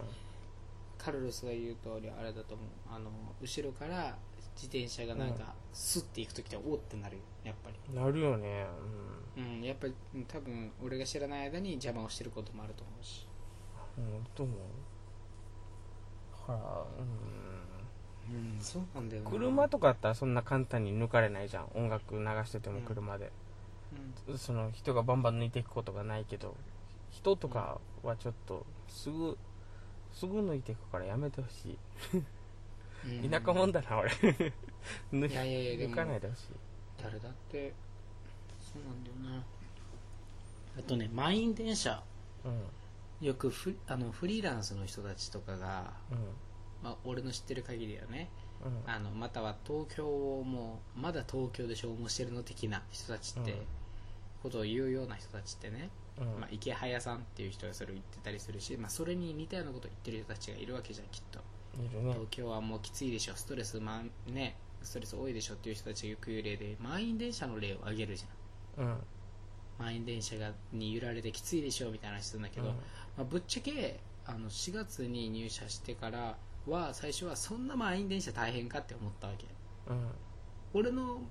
カルロスが言う通りあれだと思う。あの後ろから自転車がなんかスッて行く時っておーってなるよ。やっぱり。なるよね。うん。やっぱりうん多分俺が知らない間に邪魔をしてることもあると思うし。うん、う。ん、どう思うほら、うんそうなんだよう、な。ん車とかだったらそんな簡単に抜かれないじゃん。音楽流してても車で、うん。その人がバンバン抜いていくことがないけど人とかはちょっとすぐすぐ抜いていくからやめてほしうん。い田舎もんだな俺。抜いやいやいやでも抜かないでほしい。誰だってそうなんだよな。あとね満員電車。うん。よくフあのフリーランスの人たちとかが、うん。まあ、俺の知ってる限りはね。うん。あのまたは東京をもうまだ東京で消耗してるの的な人たちって、うん。ことを言うような人たちってねうん。まあ、池早さんっていう人がそれを言ってたりするし、まあ、それに似たようなことを言ってる人たちがいるわけじゃんきっと。ね。東京はもうきついでしょ。ストレス、まんね、ストレス多いでしょっていう人たちがよく言う例で満員電車の例を挙げるじゃん。うん。満員電車がに揺られてきついでしょみたいな話するんだけど、うん。まあ、ぶっちゃけあの4月に入社してからは最初はそんな満員電車大変かって思ったわけ。うん。俺の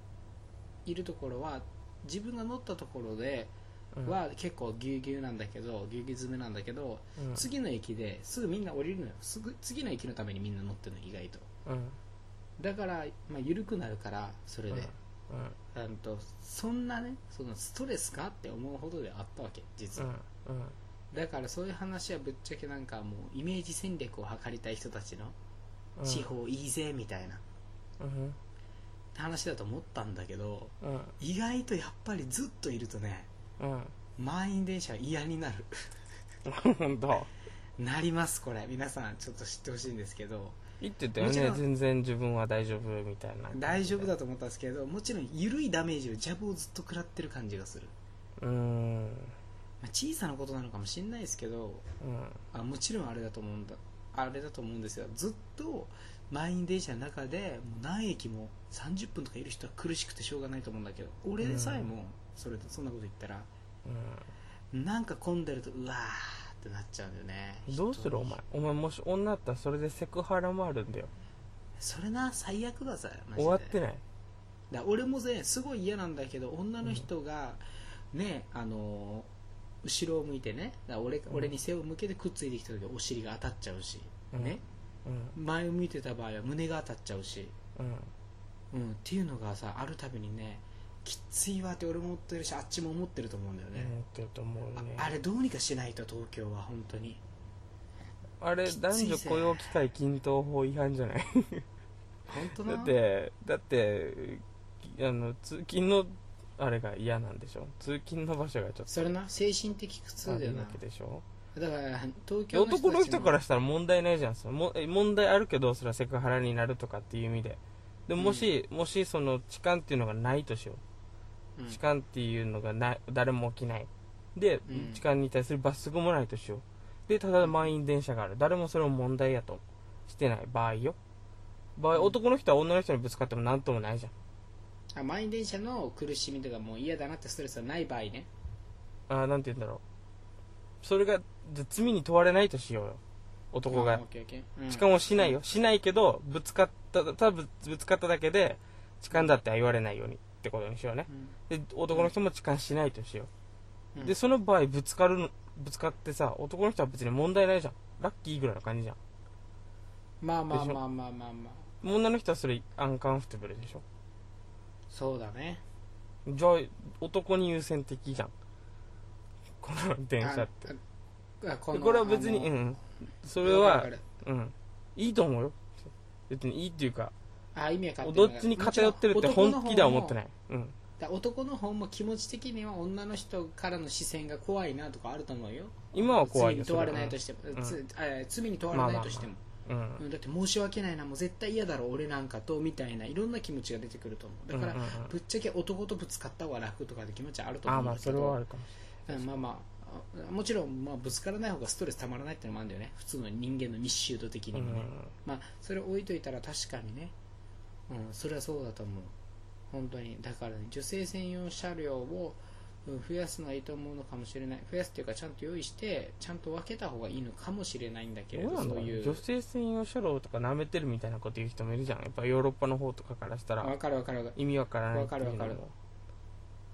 いるところは自分が乗ったところでうんは結構ぎゅうぎゅうなんだけどぎゅうぎゅう詰めなんだけど、うん。次の駅ですぐみんな降りるのよ。すぐ次の駅のためにみんな乗ってるの意外と。うん。だから、まあ、緩くなるからそれで、うん。あん。とそんなねそのストレスかって思うほどであったわけ実は、うん。だからそういう話はぶっちゃけなんかもうイメージ戦略を図りたい人たちのうん。地方いいぜみたいな。うん。話だと思ったんだけどうん。意外とやっぱりずっといるとねうん。満員電車は嫌になる。本当。なりますこれ。皆さんちょっと知ってほしいんですけど。言ってたよもちろん。ね全然自分は大丈夫みたいな。大丈夫だと思ったんですけどもちろん緩いダメージをジャブをずっと食らってる感じがする、うん。まあ小さなことなのかもしれないですけどうん。あもちろんあれだと思うんだあれだと思うんですよ。ずっと満員電車の中でもう何駅も30分とかいる人は苦しくてしょうがないと思うんだけど俺でさえもそれでそんなこと言ったらなんか混んでるとうわーってなっちゃうんだよね。うんどうするお前。お前もし女だったらそれでセクハラもあるんだよ。それな最悪だぜマジで。終わってない。だ俺もねすごい嫌なんだけど女の人がね、あの後ろを向いてねだ俺,、俺に背を向けてくっついてきた時お尻が当たっちゃうし、うん。ねうん前を向いてた場合は胸が当たっちゃうし、うん。うん、っていうのがさあるたびにねきついわって俺も思ってるしあっちも思ってると思うんだよね、思ってると思うね。ああれどうにかしないと東京は本当に。あれ男女雇用機会均等法違反じゃない？本当な？だってだってあの通勤のあれが嫌なんでしょ？通勤の場所がちょっそれな？精神的苦と痛だよなわけでしょ？だから東で京の人たちも男の人からしたら問題ないじゃんもえ問題あるけどそれはセクハラになるとかっていう意味で。でももし、もしその痴漢っていうのがないとしよう。うん。痴漢っていうのがない誰も起きない。で、うん。痴漢に対する罰則もないとしよう。でただ満員電車がある。誰もそれを問題やとしてない。場合よ。場合、うん。男の人は女の人にぶつかっても何ともないじゃん。あ満員電車の苦しみとかもう嫌だなってストレスはない場合ね。あーなんて言うんだろうそれが罪に問われないとしようよ。男が。痴漢をしないよ。しないけどぶつかったただぶぶつかっただけで痴漢だっては言われないようにってことにしようね。で男の人も痴漢しないとしよう、うん。でその場合ぶつかるのぶつかってさ男の人は別に問題ないじゃん。ラッキーぐらいの感じじゃん。まあまあまあまあまあまあ。女の人はそれアンカンフテブルでしょ？そうだね。じゃあ男に優先的じゃんこの電車って。このこれは別にうん。それはうん。いいと思うよ。別にいいっていうかあ意味は変わってる。どっちに偏ってるって本気では思ってない。いうん。だ男の方も気持ち的には女の人からの視線が怖いなとかあると思うよ。今は怖いよ罪に問われないとしても、うん。罪に問われないとしても、うん。うんだって申し訳ないなもう絶対嫌だろ俺なんかとみたいないろんな気持ちが出てくると思う。だから、うんうんうん。ぶっちゃけ男とぶつかった方が楽とかって気持ちはあると思ああまあそうんだけどれはあるかもうんまあまあ。あもちろん、まあ、ぶつからない方がストレスたまらないっていうのもあるんだよね。普通の人間の密集度的にもね、まあそれ置いといたら確かにね、うん、それはそうだと思う。本当に。だから、ね、女性専用車両をうん増やすのはいいと思うのかもしれない。増やすっていうかちゃんと用意してちゃんと分けた方がいいのかもしれないんだけれどそういう。女性専用車両とか舐めてるみたいなこと言う人もいるじゃん。やっぱヨーロッパの方とかからしたら。分かる分かる。意味わからないっていうのも。わかるわかる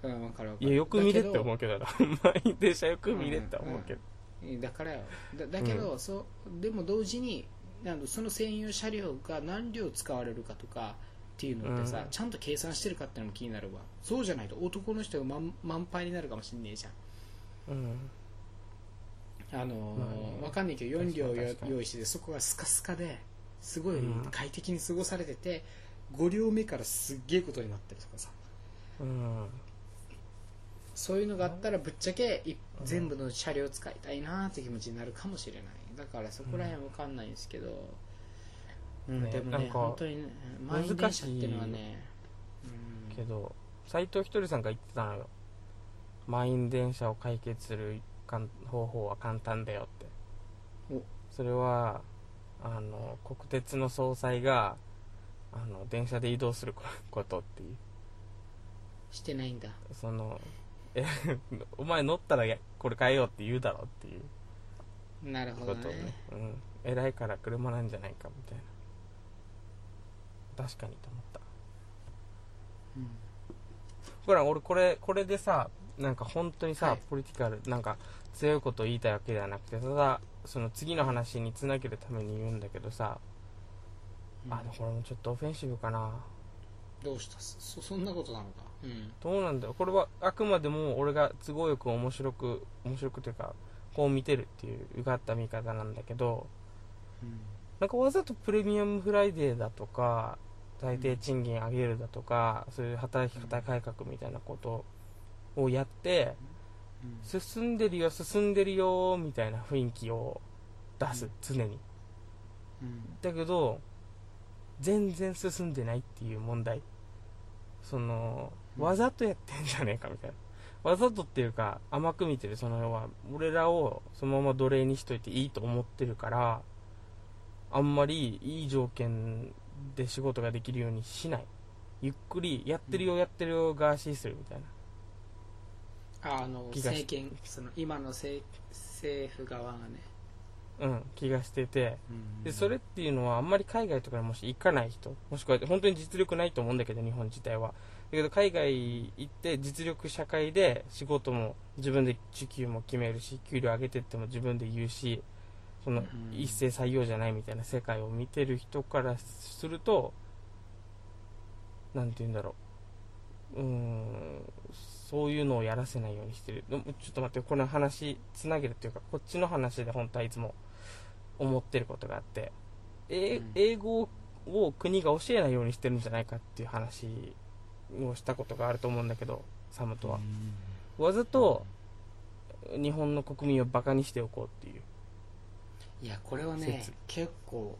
うん分かる分かる。いやよく見れって思ううけどな。電車よく見れって思うけど。だからよだだけど、そうでも同時になんだその専用車両が何両使われるかとかっていうのってさ、うん。ちゃんと計算してるかっていうのも気になるわ。そうじゃないと男の人が満満杯になるかもしんねえじゃん。うん。あのーまあね。わかんないけど4両用意してそこがスカスカですごいうん。快適に過ごされてて、5両目からすっげえことになってるとかさ。うんそういうのがあったらぶっちゃけい全部の車両使いたいなって気持ちになるかもしれない。だからそこら辺わかんないんですけど、うん。ねでもね本当にね満員電車っていうのはねうん。けど斎藤ひとりさんが言ってたのよ満員電車を解決する方法は簡単だよって。お。それはあの国鉄の総裁があの電車で移動することっていう。してないんだ。そのえ お前乗ったらやこれ変えようって言うだろっていう。なるほどね。ね。うん、偉いから車なんじゃないかみたいな。確かにと思った。うん。ほら俺これこれでさなんか本当にさ、はい。ポリティカルなんか強いことを言いたいわけではなくてただその次の話につなげるために言うんだけどさ、あでもこれもちょっとオフェンシブかな。どうした？そそんなことなのかうん。どうなんだろう。これはあくまでも俺が都合よく面白く面白くというかこう見てるっていううがった見方なんだけどなんかわざとプレミアムフライデーだとか最低賃金上げるだとか、そういう働き方改革みたいなことをやって、うん。進んでるよ進んでるよみたいな雰囲気を出す、うん。常に。うん。だけど全然進んでないっていう問題。そのうんわざとやってんじゃねえかみたいな。わざとっていうか甘く見てる。その要は俺らをそのまま奴隷にしといていいと思ってるからあんまりいい条件で仕事ができるようにしない。ゆっくりやってるよやってるよガーシーするみたいな。ああの政権その今の政政府側がね、うん気がしてて。うん。でそれっていうのはあんまり海外とかにもし行かない人もしくは本当に実力ないと思うんだけど日本自体は。だけど海外行って実力社会で仕事も自分で時給も決めるし給料上げてっても自分で言うしそのうん。一斉採用じゃないみたいな世界を見てる人からするとなんて言うんだろう。うーんそういうのをやらせないようにしてる。ちょっと待ってこの話つなげるっていうかこっちの話で本当はいつも思ってることがあって、英語を国が教えないようにしてるんじゃないかっていう話をしたことがあると思うんだけどサムとは、わざと日本の国民をバカにしておこうっていう。いやこれはね説。結構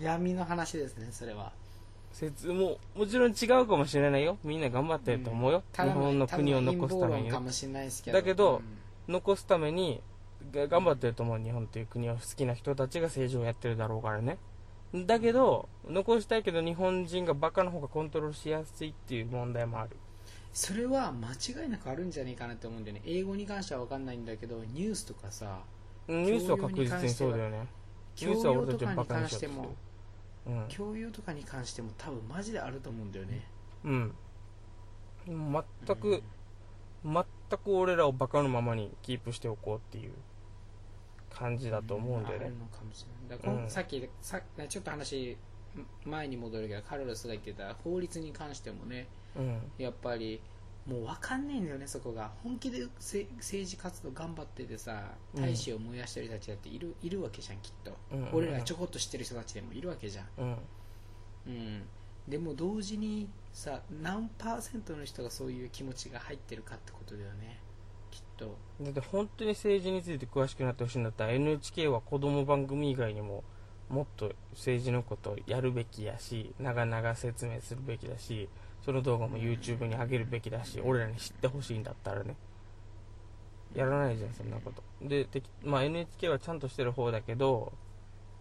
闇の話ですねそれは。説。ももちろん違うかもしれないよ。みんな頑張ってると思うよ、日本の国を残すために。だけど。だけど残すためにが頑張ってると思う日本という国を好きな人たちが政治をやってるだろうからねだけど残したいけど日本人がバカの方がコントロールしやすいっていう問題もある。それは間違いなくあるんじゃないかなって思うんだよね。英語に関しては分かんないんだけどニュースとかさニュースは確実にそうだよね。ニュース教は俺たちをバ養とかにカにしてる関してもうん。教養とかに関しても多分マジであると思うんだよね。うん。全く、全く俺らをバカのままにキープしておこうっていう感じだと思うんだよね。うん。さっきさちょっと話前に戻るけどカルロスが言ってた法律に関してもねうん。やっぱりもう分かんないんだよねそこが。本気でせ政治活動頑張っててさうん。大使を燃やしてる人たちだっているいるわけじゃんきっと、うん。俺らちょこっと知ってる人たちでもいるわけじゃん、うん。うん、でも同時にさ何パーセントの人がそういう気持ちが入ってるかってことだよねと。だって本当に政治について詳しくなってほしいんだったら NHK は子供番組以外にももっと政治のことをやるべきやし長々説明するべきだしその動画も YouTube に上げるべきだし俺らに知ってほしいんだったらね。やらないじゃんそんなこと。でまあ、NHK はちゃんとしてる方だけど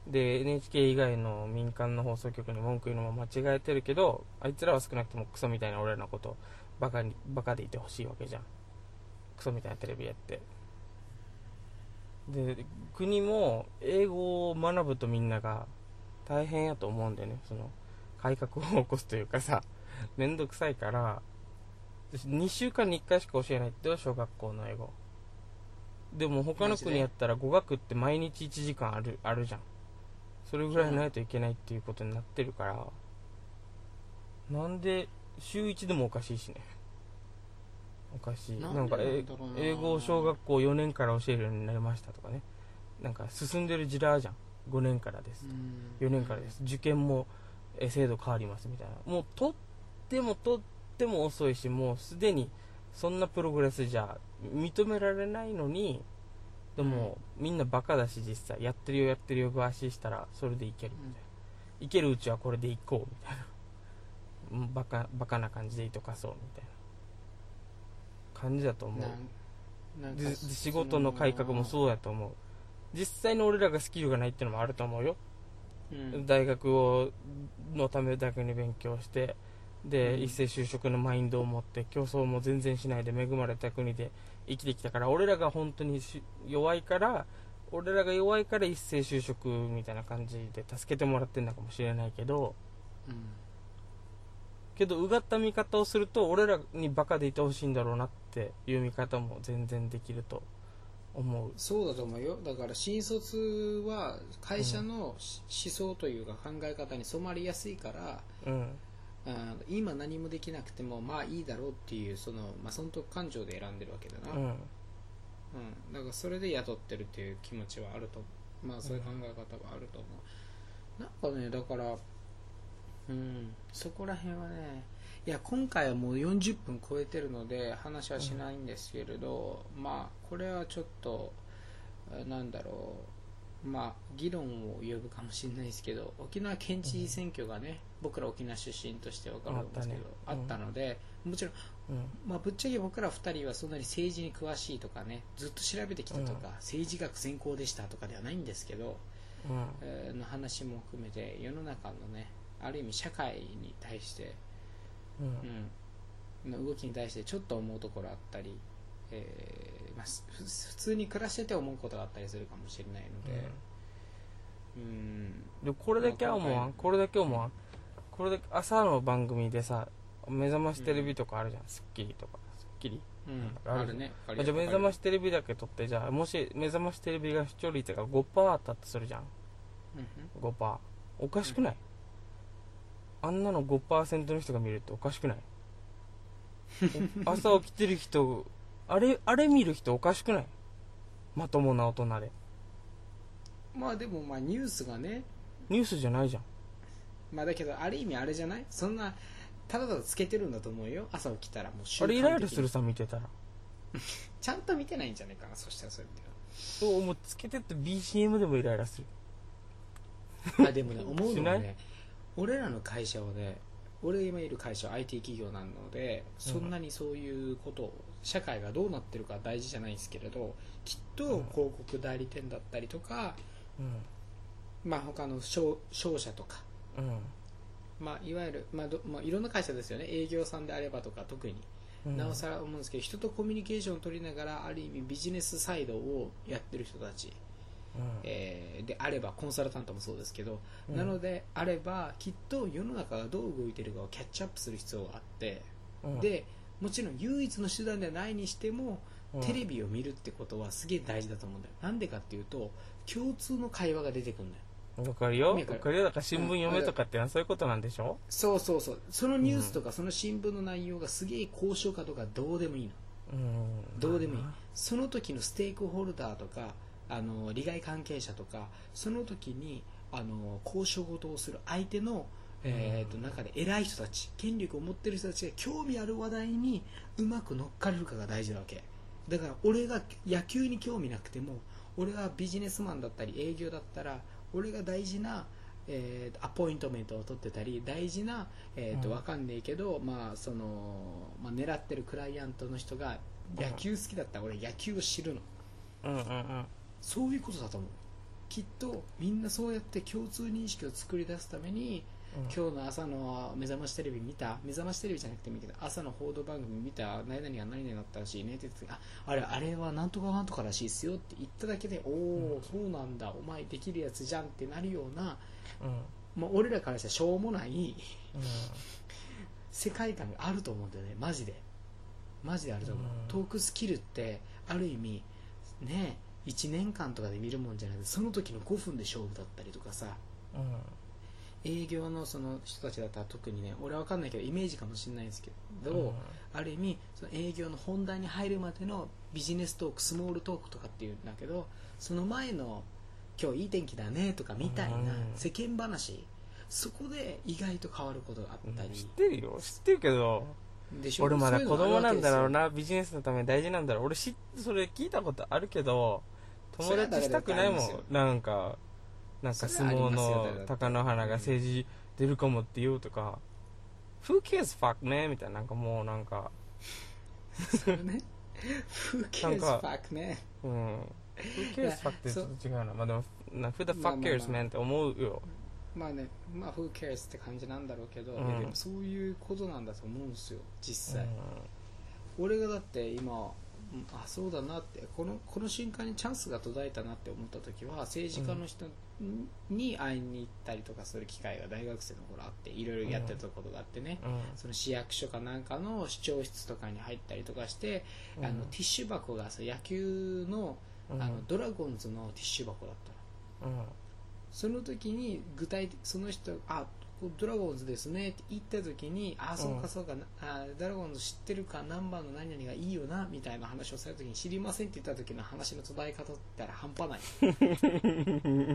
で NHK 以外の民間の放送局に文句言うのも間違えてるけどあいつらは少なくともクソみたいな俺らのことバカにバカでいてほしいわけじゃん。クソみたいなテレビやって。で国も英語を学ぶとみんなが大変やと思うんだよね。その改革を起こすというかさ めんどくさいから。2週間に1回しか教えないってよ小学校の英語。でも他の国やったら語学って毎日1時間あるあるじゃん。それぐらいないといけないっていうことになってるから。なんで週1でもおかしいしね。おかしいななんんか英語を小学校4年から教えるようになりましたとかね。なんか進んでる時代じゃん。5年からです4年からです。受験もえ制度変わりますみたいな。もうとってもとっても遅いしもうすでにそんなプログレスじゃ認められないのにでも、みんなバカだし実際やってるよやってるよご足したらそれでいけるみたいな、いけるうちはこれでいこうみたいな。う んバカバカな感じでいとかそうみたいな感じだと思う。仕事の改革もそうやと思う。実際に俺らがスキルがないっていうのもあると思うよ、うん。大学をのためだけに勉強してで、うん。一斉就職のマインドを持って競争も全然しないで恵まれた国で生きてきたから俺らが本当にし弱いから俺らが弱いから一斉就職みたいな感じで助けてもらってんのかもしれないけどうんけどうがった見方をすると俺らにバカでいてほしいんだろうなっていう見方も全然できると。思う。そうだと思うよ。だから新卒は会社のし思想というか考え方に染まりやすいから、うん。今何もできなくてもまあいいだろうっていうその、まあ、損得感情で選んでるわけだな、うん。うん。だからそれで雇ってるっていう気持ちはあるとまあそういう考え方はあると思う、なんかねだからうん。そこら辺はねいや今回はもう40分超えてるので話はしないんですけれど、まあこれはちょっとえなんだろうまあ議論を呼ぶかもしれないですけど沖縄県知事選挙がね、僕ら沖縄出身として分かるんですけどああっ,、ったのでもちろんうん。まあ、ぶっちゃけ僕ら2人はそんなに政治に詳しいとかねずっと調べてきたとか、うん。政治学専攻でしたとかではないんですけど、うん。えーの話も含めて世の中のねある意味社会に対して、うん。うん、の動きに対してちょっと思うところあったり、えーまあ、普通に暮らしてて思うことがあったりするかもしれないので、うん。でこれだけは思わ。んこれだけ思わ。んこれだけ朝の番組でさ目覚ましテレビとかあるじゃん『スッキリ』とか『スッキリ？うん、あるね。あじゃあ目覚まし、しテレビだけ撮ってじゃあもし目覚ましテレビが視聴率が5%あったとするじゃん。うん。5%おかしくない、あんなの5%の人が見るっておかしくない？お 朝起きてる人あれあれ見る人おかしくない？まともな大人で。うんまあでもまあニュースがね。ニュースじゃないじゃん。まあだけどある意味あれじゃない？そんなただただつけてるんだと思うよ。朝起きたらもうあれイライラするさ見てたら。ちゃんと見てないんじゃないかなそしたらそういう意味おもうつけてって BCM でもイライラする。あでもね思うしない？のはね俺らの会社はね俺今いる会社は IT 企業なのでそんなにそういうことを社会がどうなってるかは大事じゃないんですけれどきっとうん。広告代理店だったりとか、うまあ、他の商商社とか、んうん。まあ、いわゆる、まあどまあ、いろんな会社ですよね。営業さんであればとか特に。うん。なおさら思うんですけど人とコミュニケーションを取りながらある意味ビジネスサイドをやってる人たち、うんえーであればコンサルタントもそうですけど、うん。なのであればきっと世の中がどう動いてるかをキャッチアップする必要があって、うん。でもちろん唯一の手段ではないにしても、うん。テレビを見るってことはすげえ大事だと思うんだよ。なんでかっていうと共通の会話が出てくるんだよ。わかるよ。かるだから新聞読めとかってのはそういうことなんでしょ？そうそうそう。そのニュースとかその新聞の内容がすげえ交渉かとかどうでもいいの。うん。どうでもいい。その時のステークホルダーとかあの利害関係者とかその時にあの交渉事をする相手の、えー、と中で偉い人たち権力を持ってる人たちが興味ある話題にうまく乗っかれるかが大事なわけ。だから俺が野球に興味なくても俺がビジネスマンだったり営業だったら俺が大事な、えーアポイントメントを取ってたり大事な、えーとうん。わかんねえけど、まあそのまあ、狙ってるクライアントの人が野球好きだったら俺野球を知るの。うんうんうんそういうことだと思う。きっとみんなそうやって共通認識を作り出すために今日の朝の目覚ましテレビ見た。目覚ましテレビじゃなくてもいいけど朝の報道番組見た。何々が何々だったらしいね。って言ってああれあれはなんとかなんとからしいっすよって言っただけでおお、そうなんだ。お前できるやつじゃんってなるようなうん。もう俺らからしたらしょうもないうん。世界観があると思うんだよね。マジで。マジであると思う、うん。トークスキルってある意味ね1年間とかで見るもんじゃなくてその時の5分で勝負だったりとかさ。営業のその人たちだったら特にね俺は分かんないけどイメージかもしれないんですけど、うん。ある意味その営業の本題に入るまでのビジネストークスモールトークとかっていうんだけどその前の今日いい天気だねとかみたいなうん。世間話そこで意外と変わることがあったり。知ってるよ。知ってるけど俺まだ子供なんだろうな。なビジネスのために大事なんだろう。俺知っそれ聞いたことあるけど友達したくないもん。なんかなんか相撲の貴乃花が政治出るかもって言うとか。Who cares fuck ねみたいななんかもうなんか。それね。Who cares fuck ねうん。Who cares fuck ってちょっと違うな。まあでもな Who the まあ fuck cares man? って思うよ。まあねまあ Who cares って感じなんだろうけど、うん。でもそういうことなんだと思うんですよ実際、う俺がだって今うんあそうだなって。このこの瞬間にチャンスが途絶えたなって思った時は政治家の人に会いに行ったりとかする機会が大学生の頃あっていろいろやってたことがあってね、んうん。その市役所かなんかの市長室とかに入ったりとかして、うん。あのティッシュ箱がさ野球の,、うん。あのドラゴンズのティッシュ箱だったの。うん。その時に具体的その人あドラゴンズですねって言った時にあそうかそうか、あドラゴンズ知ってるか何番の何々がいいよなみたいな話をされた時に知りませんって言った時の話の途絶え方ったら半端ない。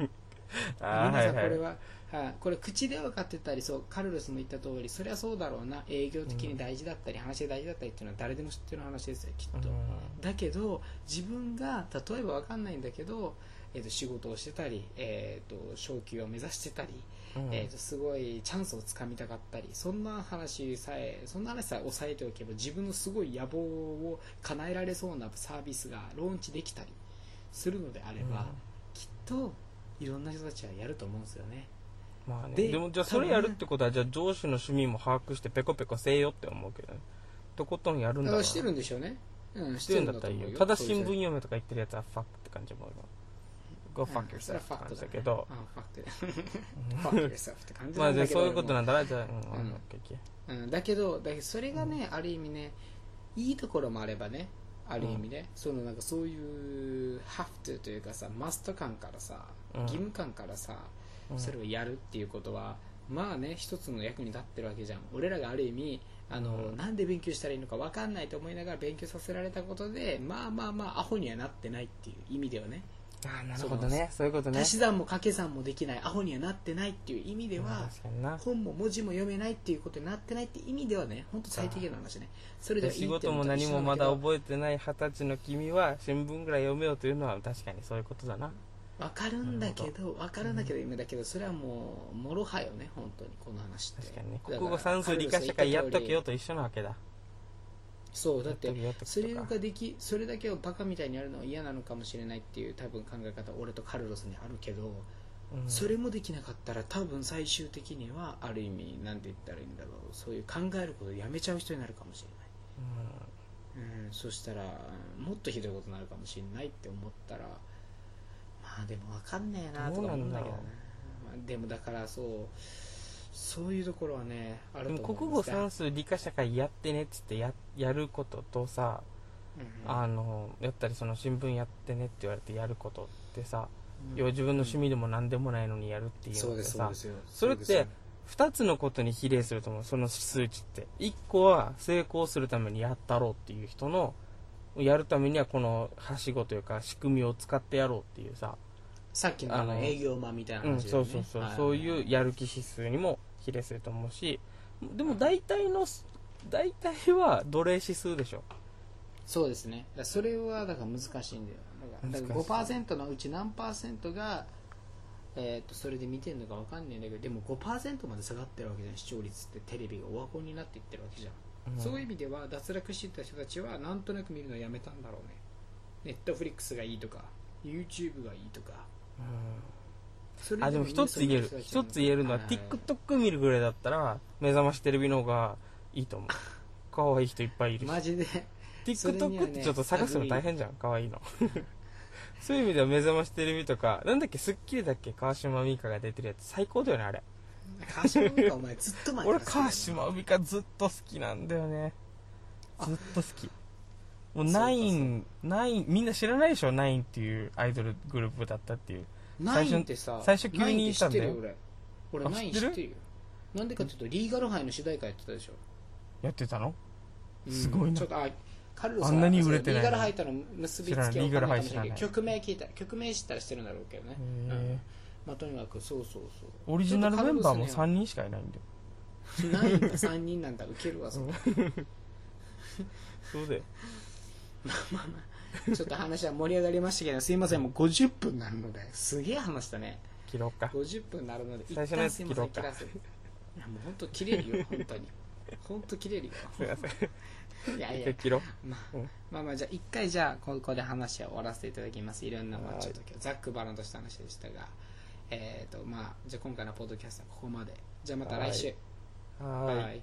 あーはいはい。皆さんこれは、はい、これ口で分かってたりそうカルロスも言った通りそりゃそうだろうな。営業的に大事だったり、話で大事だったりっていうのは誰でも知ってる話ですよきっと、だけど自分が例えば分かんないんだけど、えー、と仕事をしてたり、えー、と昇給を目指してたり、うん。えー、とすごいチャンスをつかみたかったりそんな話さえそんな話さえ抑えておけば自分のすごい野望を叶えられそうなサービスがローンチできたりするのであれば、うん。きっといろんな人たちはやると思うんですよね。まあね、ででもじゃあそれやるってことはじゃあ上司の趣味も把握してペコペコせえよって思うけどね。とことんやるんだから。してるんでしょうね。うんしてるんだったらいいよ。ただ新聞読めとか言ってるやつはファックって感じもある Go う fuck yourself って感はファクトじだけど。あファクト fuck yourself って感じまあそういうことなんだなじゃあ。うんだけどだけどそれがね、ある意味ねいいところもあればねある意味ね、そのなんかそういう have to というかさマスト感からさ、うん。義務感からさ、うん。それをやるっていうことはまあね一つの役に立ってるわけじゃん。俺らがある意味あの、うん。なんで勉強したらいいのか分かんないと思いながら勉強させられたことでまあまあまあアホにはなってないっていう意味ではねああなるほどね。そういうことね。足し算も掛け算もできないアホにはなってないっていう意味でまあは、本も文字も読めないっていうことになってないって意味ではね本当最低限の話ね。それで仕事も何もまだ覚えてない二十歳の君は新聞ぐらい読めようというのは確かにそういうことだな。分かるんだけど分かるんだけど夢だけどそれはもうもろはよね本当にこの話って。確かにね。国語算数理科社会やっとけよと一緒なわけだそうだってそれができそれだけをバカみたいにやるのは嫌なのかもしれないっていう多分考え方俺とカルロスにあるけど、うん。それもできなかったら多分最終的にはある意味なんて言ったらいいんだろう。そういう考えることをやめちゃう人になるかもしれない。うん、そしたらもっとひどいことになるかもしれないって思ったらまあでも分かんねえなとか思うんだけどねまあ、でもだからそうそういうところはねあると思国語算数理科社会やってねっつってややることとさ、うんあのやったりその新聞やってねって言われてやることってさ、うん。要は自分の趣味でも何でもないのにやるっていうのってさすそれってうですよ。2つのことに比例すると思うその数値って1個は成功するためにやったろうっていう人のやるためにはこのはしごというか仕組みを使ってやろうっていうさ、さっきのあの営業マンみたいなうん、話だよね。そうそうそう、はい。そういうやる気指数にも比例すると思うしでも大体の大体は奴隷指数でしょ。そうですね。それはだから難しいんだよ。だからだから難しい5%のうち何パーセントが、えー、とそれで見てるのか分かんないんだけどでも5%まで下がってるわけじゃん。視聴率ってテレビがオワコンになっていってるわけじゃん、うん。そういう意味では脱落してた人たちはなんとなく見るのをやめたんだろうね。ネットフリックスがいいとか YouTube がいいとか。それあでも一つ言える。一つ言えるのは TikTok 見るぐらいだったら目覚ましテレビの方がいいと思う。可愛い人いっぱいいるし。マジで。TikTok ねってちょっと探すの大変じゃん。可愛いの。そういう意味では目覚ましテレビとかなんだっけ『スッキリ』だっけ？川島美香が出てるやつ。最高だよねあれ。川島美香お前ずっと前俺川島美香ずっと好きなんだよね。ずっと好き。もうナインナインみんな知らないでしょ？ナインっていうアイドルグループだったっていうナインってさ最初急に言ったんだよ。俺。あ俺ナイン知ってる？なんでかっていうとリーガルハイの主題歌やってたでしょ。やってたの？うん。すごいな。ちょっとあカルロスあんなに売れてないの？リーガルハイとの結びつきは分かんない曲名聞いた曲名知ったら知ってるんだろうけどね。まあとにかくそうそうそう。オリジナルメンバーも3ちょっ人しかいないんだよ。とカルロスにはナインが3人なんだウケるわそれ。そうだよ ちょっと話は盛り上がりましたけどすいませんもう50分になるのですげえ話したね。切ろうか。50分になるので一旦すいません切らせて。いやもう本当切れるよ 本当に。本当切れるよ。すいません。いやいや。切ろう。まあうん。まあまあじゃあ一回じゃあここで話は終わらせていただきます。いろんなまあはい。ちょっとざっくばらんとした話でしたがえっ、とまあじゃあ今回のポッドキャストはここまで。じゃあまた来週。はーい